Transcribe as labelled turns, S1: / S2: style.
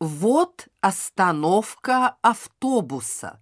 S1: Вот остановка автобуса.